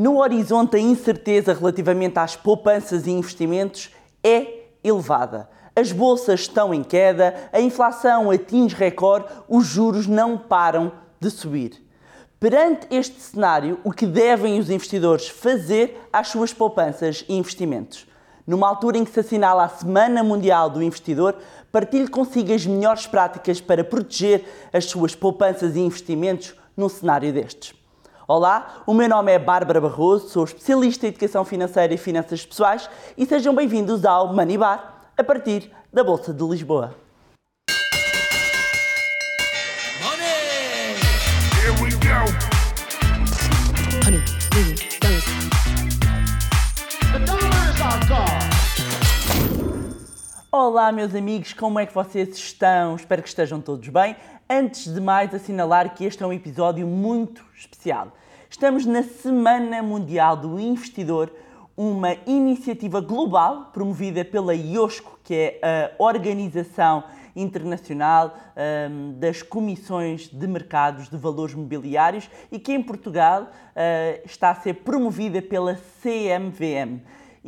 No horizonte, a incerteza relativamente às poupanças e investimentos é elevada. As bolsas estão em queda, a inflação atinge recorde, os juros não param de subir. Perante este cenário, o que devem os investidores fazer às suas poupanças e investimentos? Numa altura em que se assinala a Semana Mundial do Investidor, partilhe consigo as melhores práticas para proteger as suas poupanças e investimentos num cenário destes. Olá, o meu nome é Bárbara Barroso, sou especialista em educação financeira e finanças pessoais e sejam bem-vindos ao Money Bar, a partir da Bolsa de Lisboa. Olá, meus amigos, como é que vocês estão? Espero que estejam todos bem. Antes de mais, assinalar que este é um episódio muito especial. Estamos na Semana Mundial do Investidor, uma iniciativa global promovida pela IOSCO, que é a Organização Internacional hum, das Comissões de Mercados de Valores Mobiliários e que em Portugal eh, está a ser promovida pela CMVM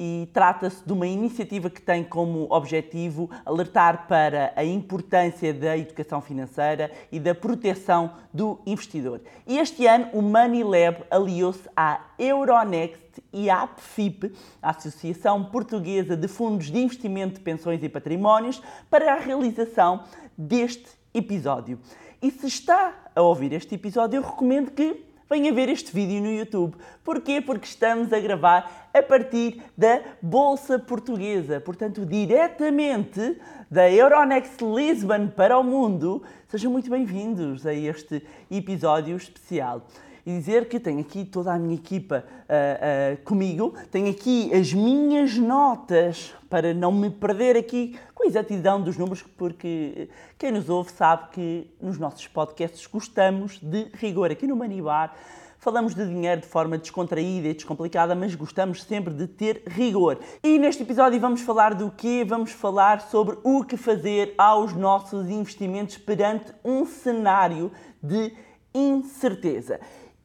e trata-se de uma iniciativa que tem como objetivo alertar para a importância da educação financeira e da proteção do investidor. E este ano o Money Lab aliou-se à Euronext e à APFIP, a Associação Portuguesa de Fundos de Investimento de Pensões e Patrimónios, para a realização deste episódio. E se está a ouvir este episódio, eu recomendo que venha ver este vídeo no YouTube. Porquê? Porque estamos a gravar a partir da Bolsa Portuguesa, portanto, diretamente da Euronext Lisbon para o mundo. Sejam muito bem-vindos a este episódio especial. E dizer que tenho aqui toda a minha equipa ah, ah, comigo, tenho aqui as minhas notas para não me perder aqui com a exatidão dos números, porque quem nos ouve sabe que nos nossos podcasts gostamos de rigor. Aqui no Manibar falamos de dinheiro de forma descontraída e descomplicada, mas gostamos sempre de ter rigor. E neste episódio vamos falar do quê? Vamos falar sobre o que fazer aos nossos investimentos perante um cenário de incerteza.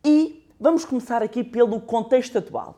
E vamos começar aqui pelo contexto atual.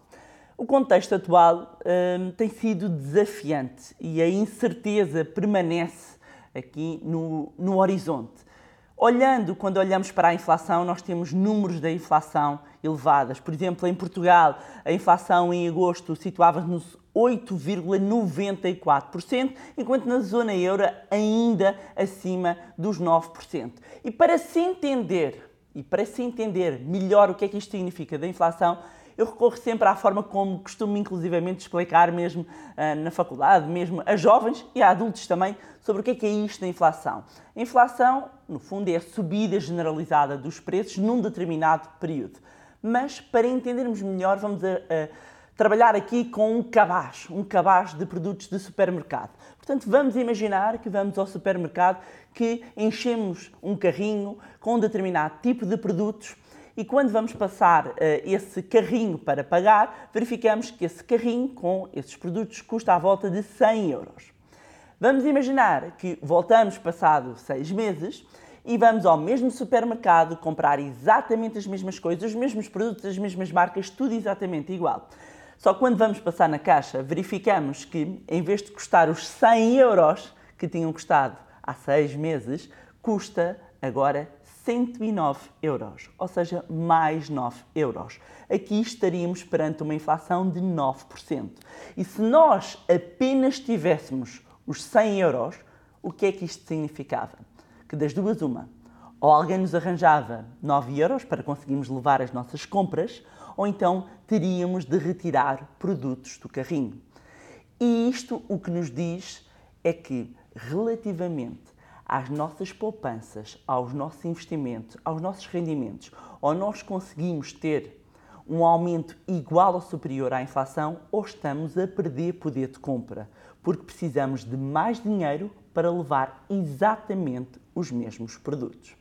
O contexto atual hum, tem sido desafiante e a incerteza permanece aqui no, no horizonte. Olhando, quando olhamos para a inflação, nós temos números da inflação elevadas. Por exemplo, em Portugal, a inflação em agosto situava-se nos 8,94%, enquanto na zona euro ainda acima dos 9%. E para se entender e para se entender melhor o que é que isto significa da inflação, eu recorro sempre à forma como costumo inclusivamente explicar mesmo uh, na faculdade, mesmo a jovens e a adultos também, sobre o que é que é isto da inflação. A inflação, no fundo, é a subida generalizada dos preços num determinado período. Mas, para entendermos melhor, vamos a, a trabalhar aqui com um cabaz, um cabaz de produtos de supermercado. Portanto, vamos imaginar que vamos ao supermercado, que enchemos um carrinho com um determinado tipo de produtos e quando vamos passar uh, esse carrinho para pagar, verificamos que esse carrinho com esses produtos custa à volta de 100 euros. Vamos imaginar que voltamos passado seis meses e vamos ao mesmo supermercado comprar exatamente as mesmas coisas, os mesmos produtos, as mesmas marcas, tudo exatamente igual. Só que quando vamos passar na caixa, verificamos que em vez de custar os 100 euros que tinham custado há seis meses, custa agora 109 euros, ou seja, mais 9 euros. Aqui estaríamos perante uma inflação de 9%. E se nós apenas tivéssemos os 100 euros, o que é que isto significava? Que das duas, uma, ou alguém nos arranjava 9 euros para conseguirmos levar as nossas compras, ou então teríamos de retirar produtos do carrinho. E isto o que nos diz é que, relativamente às nossas poupanças, aos nossos investimentos, aos nossos rendimentos, ou nós conseguimos ter um aumento igual ou superior à inflação, ou estamos a perder poder de compra, porque precisamos de mais dinheiro para levar exatamente os mesmos produtos.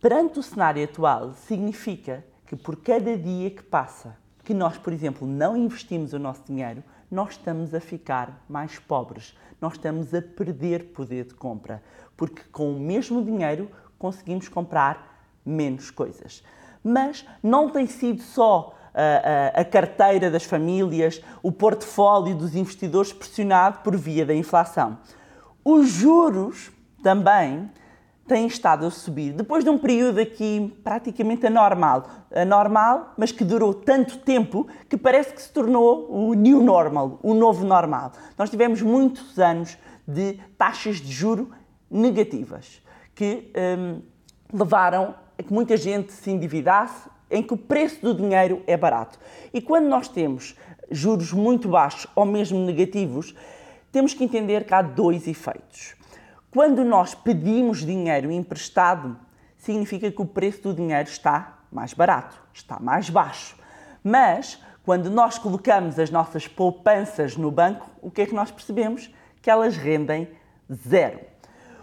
Perante o cenário atual, significa que por cada dia que passa que nós, por exemplo, não investimos o nosso dinheiro, nós estamos a ficar mais pobres, nós estamos a perder poder de compra, porque com o mesmo dinheiro conseguimos comprar menos coisas. Mas não tem sido só a, a, a carteira das famílias, o portfólio dos investidores pressionado por via da inflação. Os juros também têm estado a subir, depois de um período aqui praticamente anormal. Anormal, mas que durou tanto tempo que parece que se tornou o new normal, o novo normal. Nós tivemos muitos anos de taxas de juro negativas, que hum, levaram a que muita gente se endividasse, em que o preço do dinheiro é barato. E quando nós temos juros muito baixos ou mesmo negativos, temos que entender que há dois efeitos. Quando nós pedimos dinheiro emprestado, significa que o preço do dinheiro está mais barato, está mais baixo. Mas quando nós colocamos as nossas poupanças no banco, o que é que nós percebemos? Que elas rendem zero.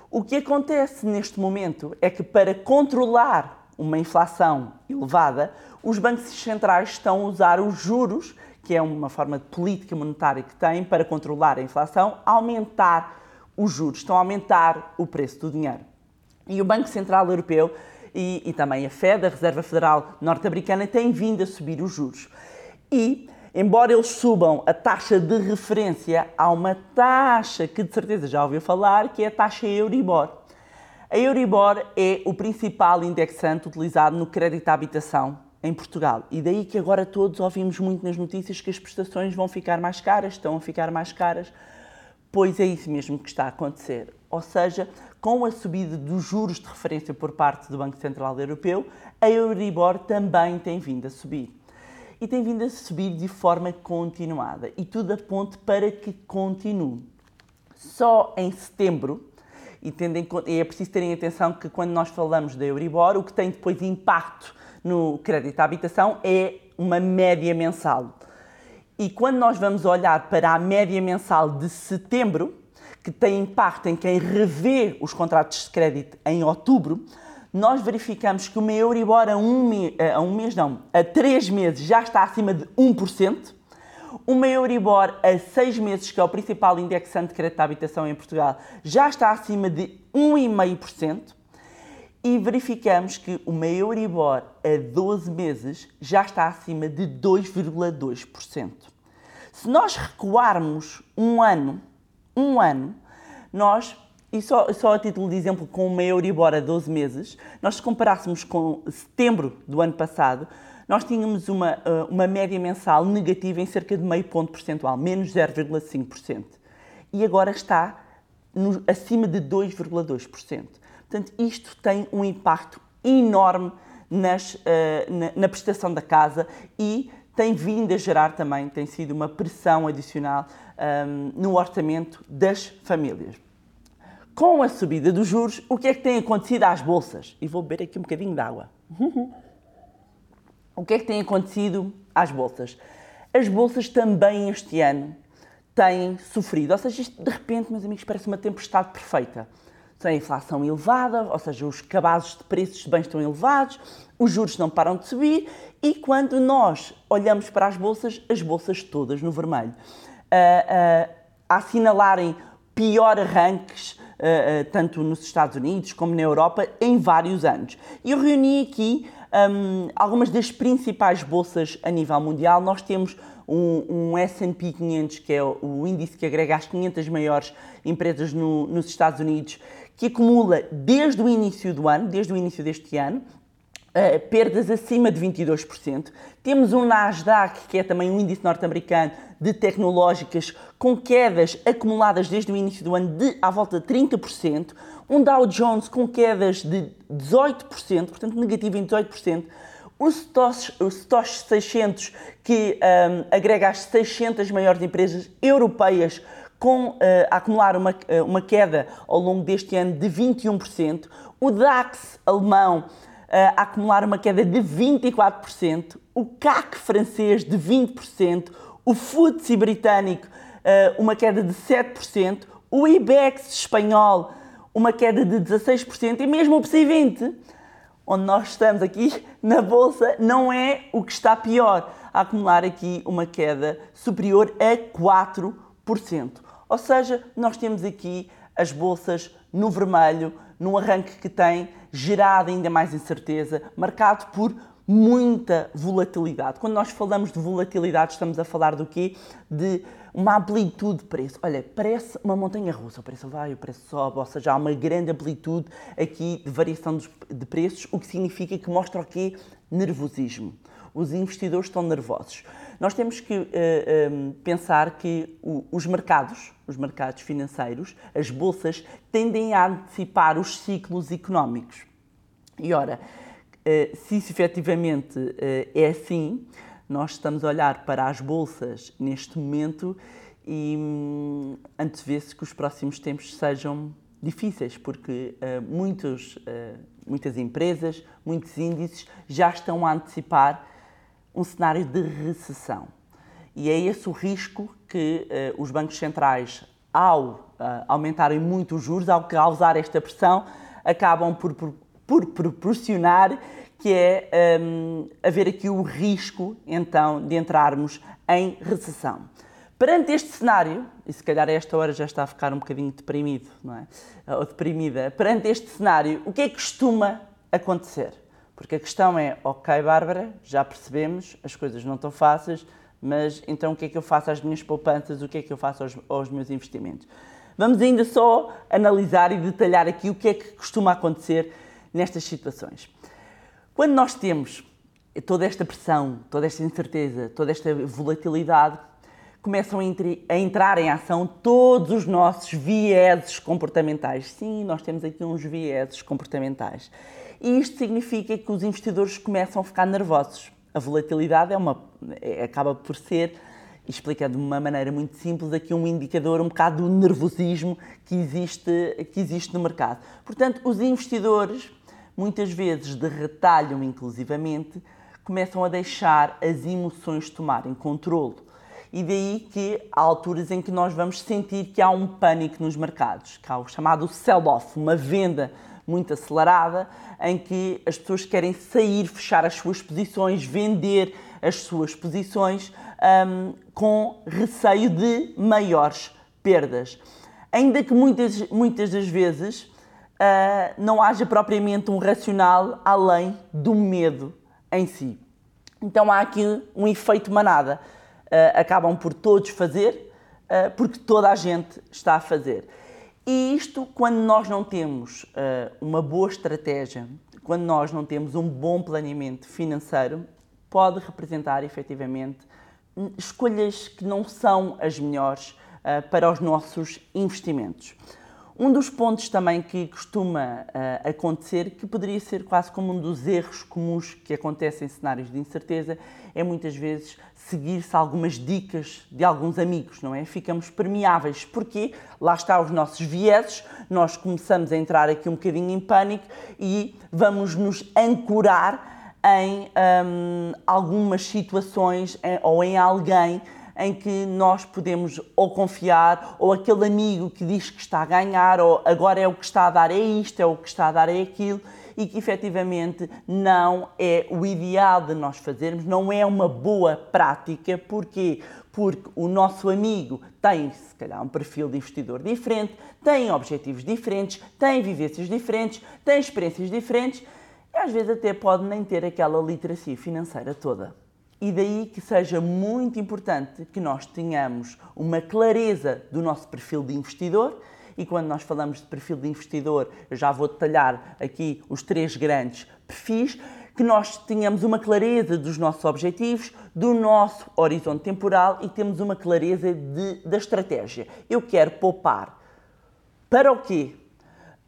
O que acontece neste momento é que para controlar uma inflação elevada, os bancos centrais estão a usar os juros, que é uma forma de política monetária que têm para controlar a inflação, aumentar os juros, estão a aumentar o preço do dinheiro. E o Banco Central Europeu e, e também a Fed, a Reserva Federal Norte-Americana, têm vindo a subir os juros. E, embora eles subam a taxa de referência, há uma taxa que de certeza já ouviu falar, que é a taxa Euribor. A Euribor é o principal indexante utilizado no crédito à habitação em Portugal. E daí que agora todos ouvimos muito nas notícias que as prestações vão ficar mais caras, estão a ficar mais caras, pois é isso mesmo que está a acontecer. Ou seja, com a subida dos juros de referência por parte do Banco Central Europeu, a Euribor também tem vindo a subir. E tem vindo a subir de forma continuada. E tudo aponta para que continue. Só em setembro, e, tendo em conta, e é preciso terem atenção que quando nós falamos da Euribor, o que tem depois impacto no crédito à habitação é uma média mensal. E quando nós vamos olhar para a média mensal de setembro, que tem impacto em quem revê os contratos de crédito em outubro, nós verificamos que uma Euribor a um, a um mês, não, a três meses já está acima de 1%, uma Euribor a seis meses, que é o principal indexante de crédito à habitação em Portugal, já está acima de 1,5%, e verificamos que uma Euribor a 12 meses já está acima de 2,2%. Se nós recuarmos um ano, um ano, nós, e só, só a título de exemplo, com uma Euribor a 12 meses, nós se comparássemos com setembro do ano passado, nós tínhamos uma, eh, uma média mensal negativa em cerca de meio ponto percentual, menos 0,5%. E agora está no, acima de 2,2%. Portanto, isto tem um impacto enorme nas, uh, na, na, prestação da casa e tem vindo a gerar também, tem sido uma pressão adicional um, ehm, no orçamento das famílias. Com a subida dos juros, o que é que tem acontecido às bolsas? E vou beber aqui um bocadinho de água. o que é que tem acontecido às bolsas? As bolsas também este ano têm sofrido, ou seja, isto de repente, meus amigos, parece uma tempestade perfeita. Tem a inflação elevada, ou seja, os cabazes de preços de bens estão elevados, os juros não param de subir e quando nós olhamos para as bolsas, as bolsas todas no vermelho, uh, uh, a assinalarem pior arranques, uh, tanto nos Estados Unidos como na Europa, em vários anos. E eu reuni aqui um, algumas das principais bolsas a nível mundial. Nós temos um, um S&P 500, que é o índice que agrega as 500 maiores empresas no, nos Estados Unidos, que acumula desde o início do ano, desde o início deste ano, Uh, perdas acima de 22%. Temos um Nasdaq, que é também um índice norte-americano de tecnológicas, com quedas acumuladas desde o início do ano de à volta de 30%. Um Dow Jones com quedas de 18%, portanto negativo em 18%. O Stosh, o Stosh 600, que um, agrega as 600 maiores empresas europeias com, uh, a acumular uma, uh, uma queda ao longo deste ano de 21%, o DAX alemão a acumular uma queda de 24%, o CAC francês de 20%, o FTSE britânico uma queda de 7%, o IBEX espanhol uma queda de 16% e mesmo o PSI 20, onde nós estamos aqui na bolsa, não é o que está pior, a acumular aqui uma queda superior a 4%. Ou seja, nós temos aqui as bolsas no vermelho, num arranque que tem gerado ainda mais incerteza, marcado por muita volatilidade. Quando nós falamos de volatilidade, estamos a falar do quê? De uma amplitude de preço. Olha, parece uma montanha russa, o preço vai, o preço sobe, ou seja, há uma grande amplitude aqui de variação de preços, o que significa que mostra o quê? Nervosismo. Os investidores estão nervosos. Nós temos que eh, eh, pensar que o- os mercados, os mercados financeiros, as bolsas, tendem a antecipar os ciclos económicos. E ora, eh, se isso efetivamente eh, é assim, nós estamos a olhar para as bolsas neste momento e hum, antevê-se que os próximos tempos sejam difíceis, porque eh, muitos, eh, muitas empresas, muitos índices já estão a antecipar um cenário de recessão. E é esse o risco que eh, os bancos centrais, ao ah, aumentarem muito os juros, ao causar esta pressão, acabam por, por, por proporcionar que é hum, haver aqui o risco, então, de entrarmos em recessão. Perante este cenário, e se calhar a esta hora já está a ficar um bocadinho deprimido, não é? Ou deprimida, perante este cenário, o que é que costuma acontecer? Porque a questão é, ok, Bárbara, já percebemos, as coisas não estão fáceis, mas então o que é que eu faço às minhas poupanças, o que é que eu faço aos, aos meus investimentos? Vamos ainda só analisar e detalhar aqui o que é que costuma acontecer nestas situações. Quando nós temos toda esta pressão, toda esta incerteza, toda esta volatilidade, começam a, entrar em ação todos os nossos vieses comportamentais. Sim, nós temos aqui uns vieses comportamentais. E isto significa que os investidores começam a ficar nervosos. A volatilidade é uma, é- acaba por ser, explicando de uma maneira muito simples, aqui um indicador um bocado do nervosismo que existe, que existe no mercado. Portanto, os investidores muitas vezes de retalham inclusivamente, começam a deixar as emoções tomarem controle. E daí que há alturas em que nós vamos sentir que há um pânico nos mercados, que há o chamado sell-off, uma venda muito acelerada, em que as pessoas querem sair, fechar as suas posições, vender as suas posições hum, com receio de maiores perdas. Ainda que muitas, muitas das vezes ah, não haja propriamente um racional além do medo em si. Então há aqui um efeito manada. Ah, acabam por todos fazer, ah, porque toda a gente está a fazer. E isto, quando nós não temos ah, uma boa estratégia, quando nós não temos um bom planeamento financeiro, pode representar efetivamente hum, escolhas que não são as melhores ah, para os nossos investimentos. Um dos pontos também que costuma ah, acontecer, que poderia ser quase como um dos erros comuns que acontecem em cenários de incerteza, é muitas vezes seguir-se algumas dicas de alguns amigos, não é? Ficamos permeáveis, porque lá está os nossos vieses, nós começamos a entrar aqui um bocadinho em pânico e vamos nos ancorar em hum, algumas situações em- ou em alguém em que nós podemos ou confiar, ou aquele amigo que diz que está a ganhar, ou agora é o que está a dar é isto, é o que está a dar é aquilo, e que efetivamente não é o ideal de nós fazermos, não é uma boa prática. Porquê? Porque o nosso amigo tem, se calhar, um perfil de investidor diferente, tem objetivos diferentes, tem vivências diferentes, tem experiências diferentes, e às vezes até pode nem ter aquela literacia financeira toda. E daí que seja muito importante que nós tenhamos uma clareza do nosso perfil de investidor. E quando nós falamos de perfil de investidor, eu já vou detalhar aqui os três grandes perfis, que nós tenhamos uma clareza dos nossos objetivos, do nosso horizonte temporal e temos uma clareza de- da estratégia. Eu quero poupar. Para o quê?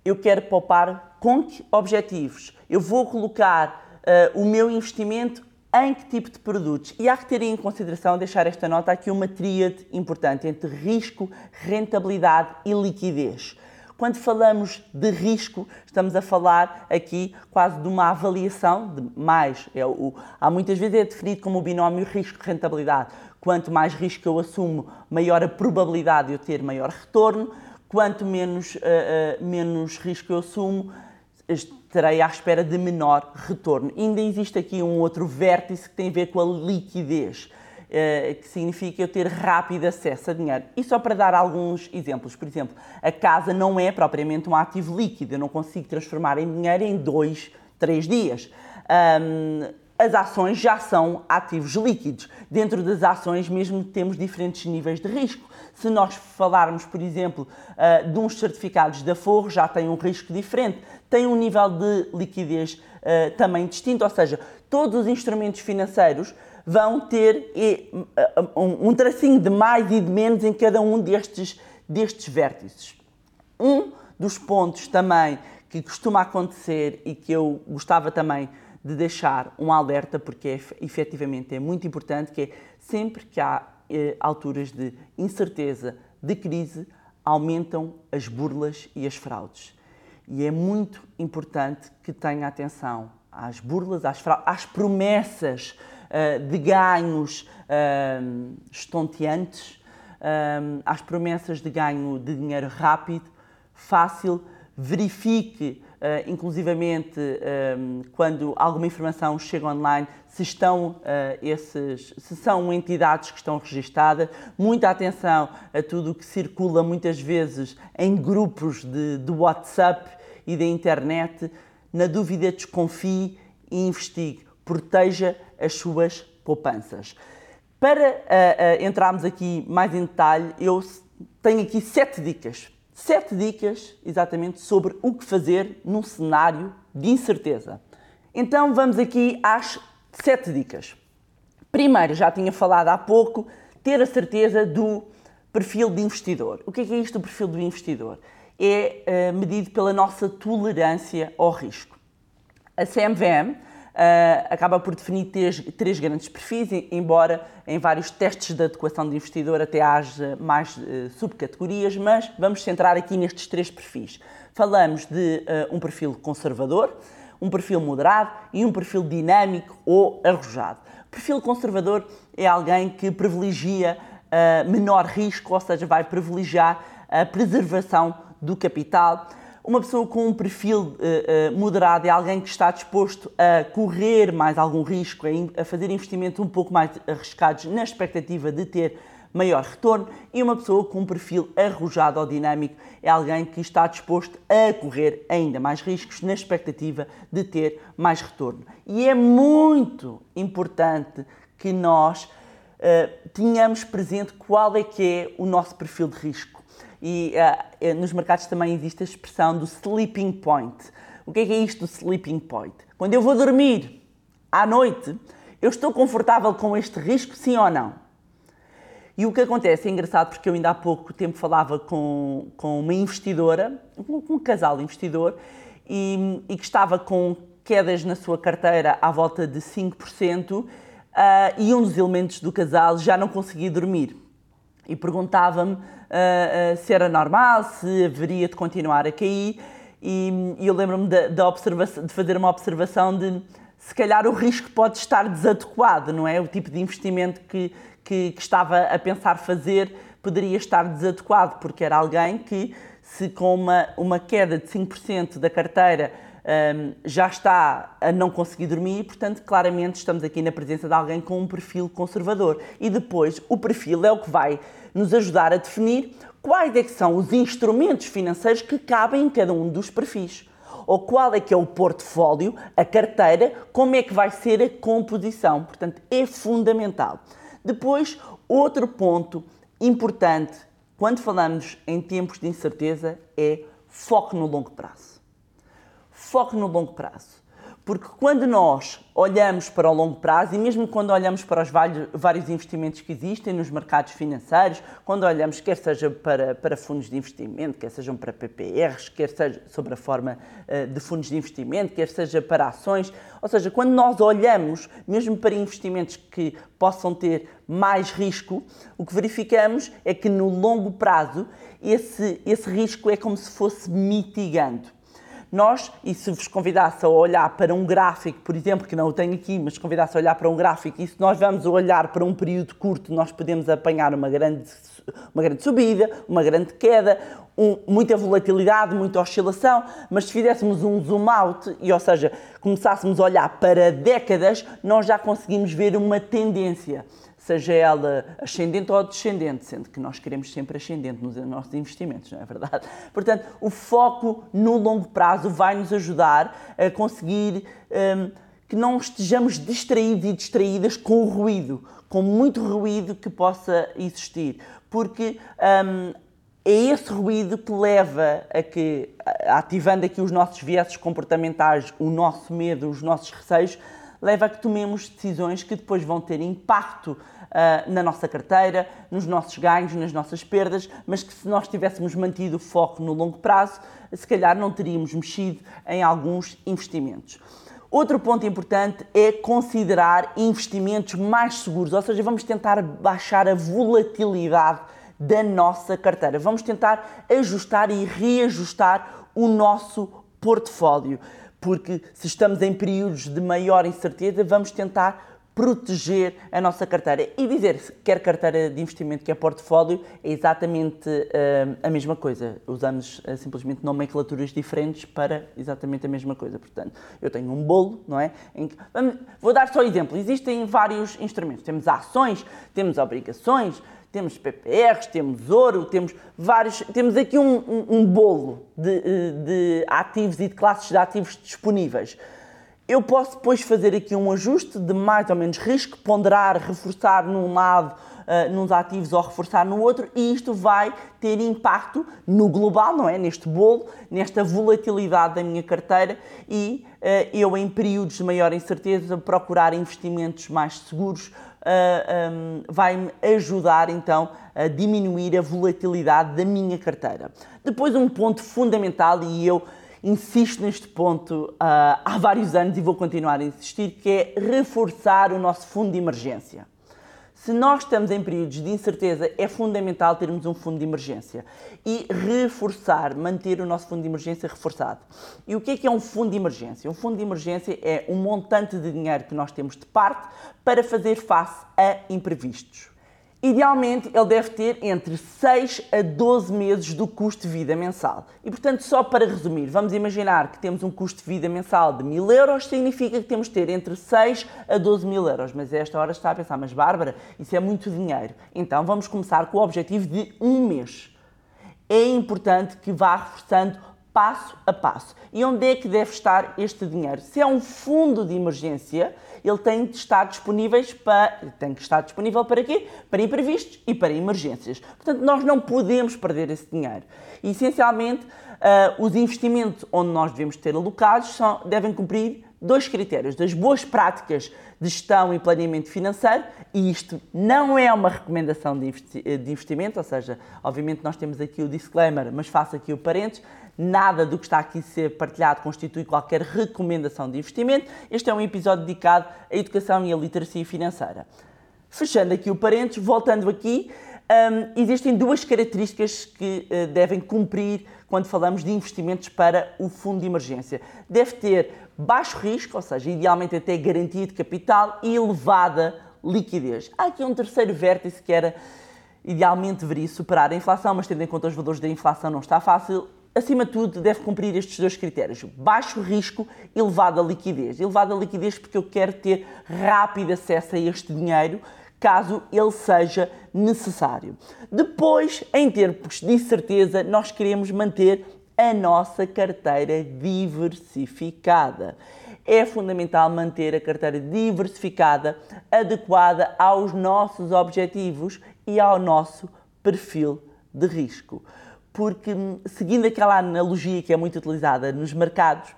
Eu quero poupar com que objetivos? Eu vou colocar ah, o meu investimento em que tipo de produtos? E há que ter em consideração, deixar esta nota aqui, uma tríade importante entre risco, rentabilidade e liquidez. Quando falamos de risco, estamos a falar aqui quase de uma avaliação de mais. É o, há muitas vezes é definido como o binómio risco-rentabilidade. Quanto mais risco eu assumo, maior a probabilidade de eu ter maior retorno. Quanto menos, ah, ah, menos risco eu assumo, estarei à espera de menor retorno. Ainda existe aqui um outro vértice que tem a ver com a liquidez, eh, que significa eu ter rápido acesso a dinheiro. E só para dar alguns exemplos, por exemplo, a casa não é propriamente um ativo líquido, eu não consigo transformar em dinheiro em dois, três dias. As ações já são ativos líquidos. Dentro das ações mesmo temos diferentes níveis de risco. Se nós falarmos, por exemplo, ah, de uns certificados da Forro, já tem um risco diferente, tem um nível de liquidez ah, também distinto, ou seja, todos os instrumentos financeiros vão ter eh, um um tracinho de mais e de menos em cada um destes, destes vértices. Um dos pontos também que costuma acontecer e que eu gostava também de deixar um alerta, porque é, efetivamente é muito importante, que é sempre que há eh, alturas de incerteza, de crise, aumentam as burlas e as fraudes. E é muito importante que tenha atenção às burlas, às, às promessas ah, de ganhos ah, estonteantes, ah, às promessas de ganho de dinheiro rápido, fácil, verifique, uh, inclusivamente, um, quando alguma informação chega online, se estão uh, esses, se são entidades que estão registadas. Muita atenção a tudo o que circula muitas vezes em grupos de, de WhatsApp e da internet. Na dúvida, desconfie e investigue. Proteja as suas poupanças. Para uh, entrarmos aqui mais em detalhe, eu tenho aqui sete dicas sete dicas exatamente sobre o que fazer num cenário de incerteza. Então vamos aqui às sete dicas. Primeiro, já tinha falado há pouco, ter a certeza do perfil de investidor. O que é, que é isto do perfil do investidor? É uh, medido pela nossa tolerância ao risco. A CMVM uh, acaba por definir três, três, grandes perfis, embora em vários testes de adequação de investidor até haja mais uh, subcategorias, mas vamos centrar aqui nestes três perfis. Falamos de uh, um perfil conservador, um perfil moderado e um perfil dinâmico ou arrojado. O perfil conservador é alguém que privilegia menor risco, ou seja, vai privilegiar a preservação do capital, uma pessoa com um perfil uh, uh, moderado é alguém que está disposto a correr mais algum risco, a, a fazer investimentos um pouco mais arriscados na expectativa de ter maior retorno. E uma pessoa com um perfil arrojado ou dinâmico é alguém que está disposto a correr ainda mais riscos na expectativa de ter mais retorno. E é muito importante que nós uh, tenhamos presente qual é que é o nosso perfil de risco e uh, nos mercados também existe a expressão do sleeping point. O que é, que é isto do sleeping point? Quando eu vou dormir à noite, eu estou confortável com este risco, sim ou não? E o que acontece é engraçado porque eu ainda há pouco tempo falava com, com uma investidora, com um casal investidor, e, e, que estava com quedas na sua carteira à volta de 5%, uh, e um dos elementos do casal já não conseguia dormir. E perguntava-me uh, se era normal, se haveria de continuar a cair. E, e eu lembro-me de, de, de fazer uma observação de se calhar o risco pode estar desadequado, não é? O tipo de investimento que, que, que estava a pensar fazer poderia estar desadequado, porque era alguém que, se com uma, uma queda de 5% da carteira um, já está a não conseguir dormir, portanto, claramente estamos aqui na presença de alguém com um perfil conservador. E depois, o perfil é o que vai nos ajudar a definir quais é que são os instrumentos financeiros que cabem em cada um dos perfis. Ou qual é que é o portfólio, a carteira, como é que vai ser a composição. Portanto, é fundamental. Depois, outro ponto importante quando falamos em tempos de incerteza é foco no longo prazo foco no longo prazo. Porque quando nós olhamos para o longo prazo e mesmo quando olhamos para os vários investimentos que existem nos mercados financeiros, quando olhamos quer seja para, para fundos de investimento, quer sejam para PPRs, quer seja sobre a forma uh, de fundos de investimento, quer seja para ações, ou seja, quando nós olhamos mesmo para investimentos que possam ter mais risco, o que verificamos é que no longo prazo esse, esse risco é como se fosse mitigando. Nós, e se vos convidasse a olhar para um gráfico, por exemplo, que não o tenho aqui, mas convidasse a olhar para um gráfico, e se nós vamos olhar para um período curto, nós podemos apanhar uma grande, uma grande subida, uma grande queda, um, muita volatilidade, muita oscilação, mas se fizéssemos um zoom out, e ou seja, começássemos a olhar para décadas, nós já conseguimos ver uma tendência seja ela ascendente ou descendente, sendo que nós queremos sempre ascendente nos nossos investimentos, não é verdade? Portanto, o foco no longo prazo vai nos ajudar a conseguir um, que não estejamos distraídos e distraídas com o ruído, com muito ruído que possa existir, porque hum, é esse ruído que leva a que, ativando aqui os nossos viéses comportamentais, o nosso medo, os nossos receios, leva a que tomemos decisões que depois vão ter impacto ah, na nossa carteira, nos nossos ganhos, nas nossas perdas, mas que se nós tivéssemos mantido o foco no longo prazo, se calhar não teríamos mexido em alguns investimentos. Outro ponto importante é considerar investimentos mais seguros, ou seja, vamos tentar baixar a volatilidade da nossa carteira. Vamos tentar ajustar e reajustar o nosso portfólio, porque se estamos em períodos de maior incerteza, vamos tentar proteger a nossa carteira. E dizer quer carteira de investimento, quer portfólio, é exatamente uh, a mesma coisa. Usamos uh, simplesmente nomenclaturas diferentes para exatamente a mesma coisa. Portanto, eu tenho um bolo, não é? Que, vamos, vou dar só um exemplo. Existem vários instrumentos. Temos ações, temos obrigações, temos PPRs, temos ouro, temos vários. Temos aqui um, um, um bolo de, de ativos e de classes de ativos disponíveis. Eu posso depois fazer aqui um ajuste de mais ou menos risco, ponderar, reforçar num lado, uh, nos ativos ou reforçar no outro, e isto vai ter impacto no global, não é? Neste bolo, nesta volatilidade da minha carteira e uh, eu, em períodos de maior incerteza, procurar investimentos mais seguros. Uh, um, vai-me ajudar então a diminuir a volatilidade da minha carteira. Depois, um ponto fundamental, e eu insisto neste ponto uh, há vários anos e vou continuar a insistir, que é reforçar o nosso fundo de emergência. Se nós estamos em períodos de incerteza, é fundamental termos um fundo de emergência e reforçar, manter o nosso fundo de emergência reforçado. E o que é que é um fundo de emergência? Um fundo de emergência é um montante de dinheiro que nós temos de parte para fazer face a imprevistos. Idealmente, ele deve ter entre 6 a 12 meses do custo de vida mensal. E, portanto, só para resumir, vamos imaginar que temos um custo de vida mensal de 1000 euros, significa que temos de ter entre 6 a 12 mil euros. Mas esta hora está a pensar, mas Bárbara, isso é muito dinheiro. Então, vamos começar com o objetivo de um mês. É importante que vá reforçando passo a passo. E onde é que deve estar este dinheiro? Se é um fundo de emergência, ele tem de estar disponível para, tem que estar disponível para quê? Para imprevistos e para emergências. Portanto, nós não podemos perder esse dinheiro. E, essencialmente, uh, os investimentos onde nós devemos ter alocados são, devem cumprir dois critérios, das boas práticas de gestão e planeamento financeiro, e isto não é uma recomendação de, investi de investimento, ou seja, obviamente nós temos aqui o disclaimer, mas faço aqui o parênteses, Nada do que está aqui a ser partilhado constitui qualquer recomendação de investimento. Este é um episódio dedicado à educação e à literacia financeira. Fechando aqui o parênteses, voltando aqui, um, existem duas características que uh, devem cumprir quando falamos de investimentos para o fundo de emergência. Deve ter baixo risco, ou seja, idealmente até garantia de capital e elevada liquidez. Há aqui um terceiro vértice que era idealmente deveria superar a inflação, mas tendo em conta os valores da inflação não está fácil acima de tudo, deve cumprir estes dois critérios: baixo risco, elevada liquidez. Elevada liquidez porque eu quero ter rápido acesso a este dinheiro caso ele seja necessário. Depois, em termos de certeza, nós queremos manter a nossa carteira diversificada. É fundamental manter a carteira diversificada, adequada aos nossos objetivos e ao nosso perfil de risco porque hum, seguindo aquela analogia que é muito utilizada nos mercados,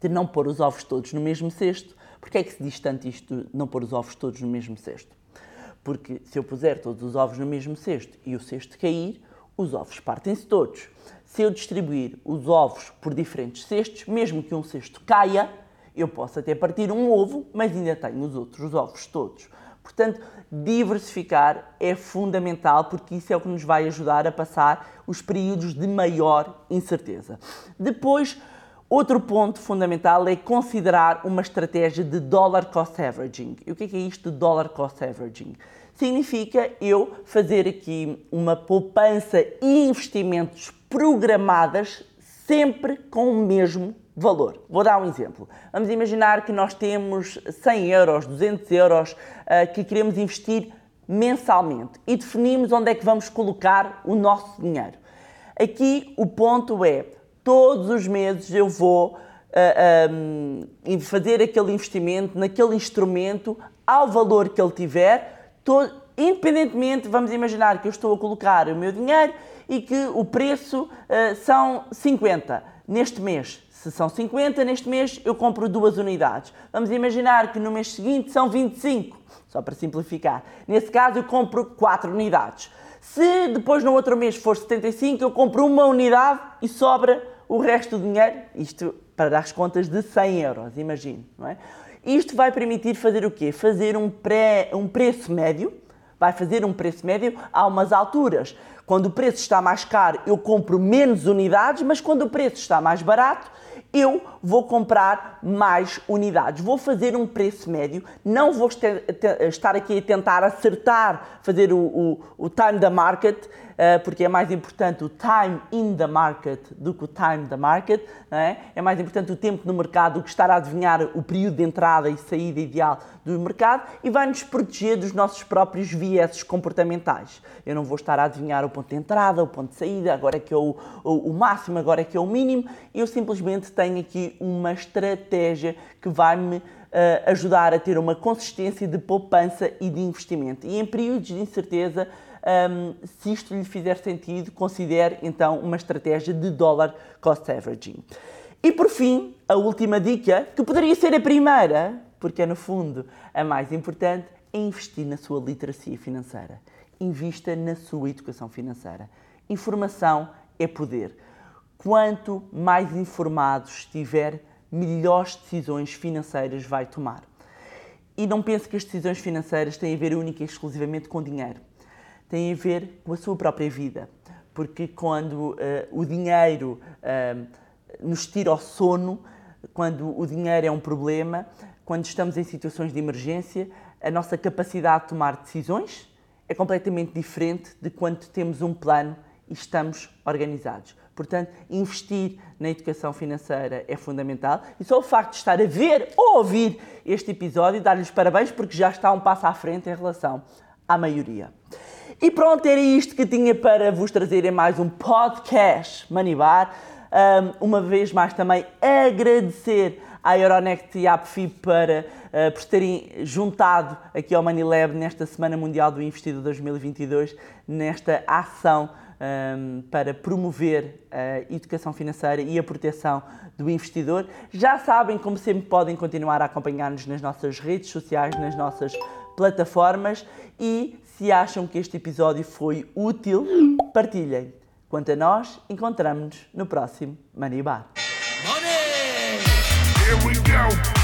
de não pôr os ovos todos no mesmo cesto, porque é que se diz tanto isto não pôr os ovos todos no mesmo cesto? Porque se eu puser todos os ovos no mesmo cesto e o cesto cair, os ovos partem-se todos. Se eu distribuir os ovos por diferentes cestos, mesmo que um cesto caia, eu posso até partir um ovo, mas ainda tenho os outros ovos todos. Portanto, diversificar é fundamental porque isso é o que nos vai ajudar a passar os períodos de maior incerteza. Depois, outro ponto fundamental é considerar uma estratégia de dollar cost averaging. E o que é, isto de dollar cost averaging? Significa eu fazer aqui uma poupança e investimentos programadas sempre com o mesmo valor. Vou dar um exemplo. Vamos imaginar que nós temos 100 euros, 200 euros uh, que queremos investir mensalmente e definimos onde é que vamos colocar o nosso dinheiro. Aqui o ponto é, todos os meses eu vou ah, ah, em fazer aquele investimento naquele instrumento ao valor que ele tiver, to- independentemente, vamos imaginar que eu estou a colocar o meu dinheiro e que o preço ah, são 50 neste mês. Se são 50 neste mês, eu compro duas unidades. Vamos imaginar que no mês seguinte são 25, só para simplificar. Nesse caso, eu compro 4 unidades. Se depois no outro mês for 75, eu compro uma unidade e sobra o resto do dinheiro, isto para as contas de 100 euros, imagino, é? Isto vai permitir fazer o quê? Fazer um, pré, um preço médio, vai fazer um preço médio a umas alturas. Quando o preço está mais caro, eu compro menos unidades, mas quando o preço está mais barato, eu vou comprar mais unidades. Vou fazer um preço médio, não vou estar aqui a tentar acertar, fazer o, o- o time da market, porque é mais importante o time in the market do que o time da market. É? é mais importante o tempo no mercado do que estar a adivinhar o período de entrada e saída ideal do mercado e vai nos proteger dos nossos próprios vieses comportamentais. Eu não vou estar a adivinhar o ponto de entrada, o ponto de saída, agora é que é o, o, o máximo, agora é que é o mínimo. Eu simplesmente tenho aqui uma estratégia que vai-me eh, ajudar a ter uma consistência de poupança e de investimento. E em períodos de incerteza, hum, se isto lhe fizer sentido, considere então uma estratégia de dólar cost averaging. E por fim, a última dica, que poderia ser a primeira, porque é no fundo a mais importante, é investir na sua literacia financeira. Invista na sua educação financeira. Informação é poder. Quanto mais informado estiver, melhores decisões financeiras vai tomar. E não pense que as decisões financeiras têm a ver única e exclusivamente com dinheiro. Têm a ver com a sua própria vida. Porque quando eh, o dinheiro eh, nos tira o sono, quando o dinheiro é um problema, quando estamos em situações de emergência, a nossa capacidade de tomar decisões é completamente diferente de quando temos um plano e estamos organizados. Portanto, investir na educação financeira é fundamental e só o facto de estar a ver ou ouvir este episódio, dar-lhes parabéns porque já está um passo à frente em relação à maioria. E pronto, era isto que tinha para vos trazer em mais um podcast Money Bar. Um, uma vez mais também agradecer à Euronext e à APFI para, uh, por terem juntado aqui ao Money Lab nesta Semana Mundial do Investidor 2022, nesta ação um, para promover a educação financeira e a proteção do investidor. Já sabem, como sempre, podem continuar a acompanhar-nos nas nossas redes sociais, nas nossas plataformas e se acham que este episódio foi útil, partilhem. Quanto a nós, encontramos-nos no próximo Money Bar. Here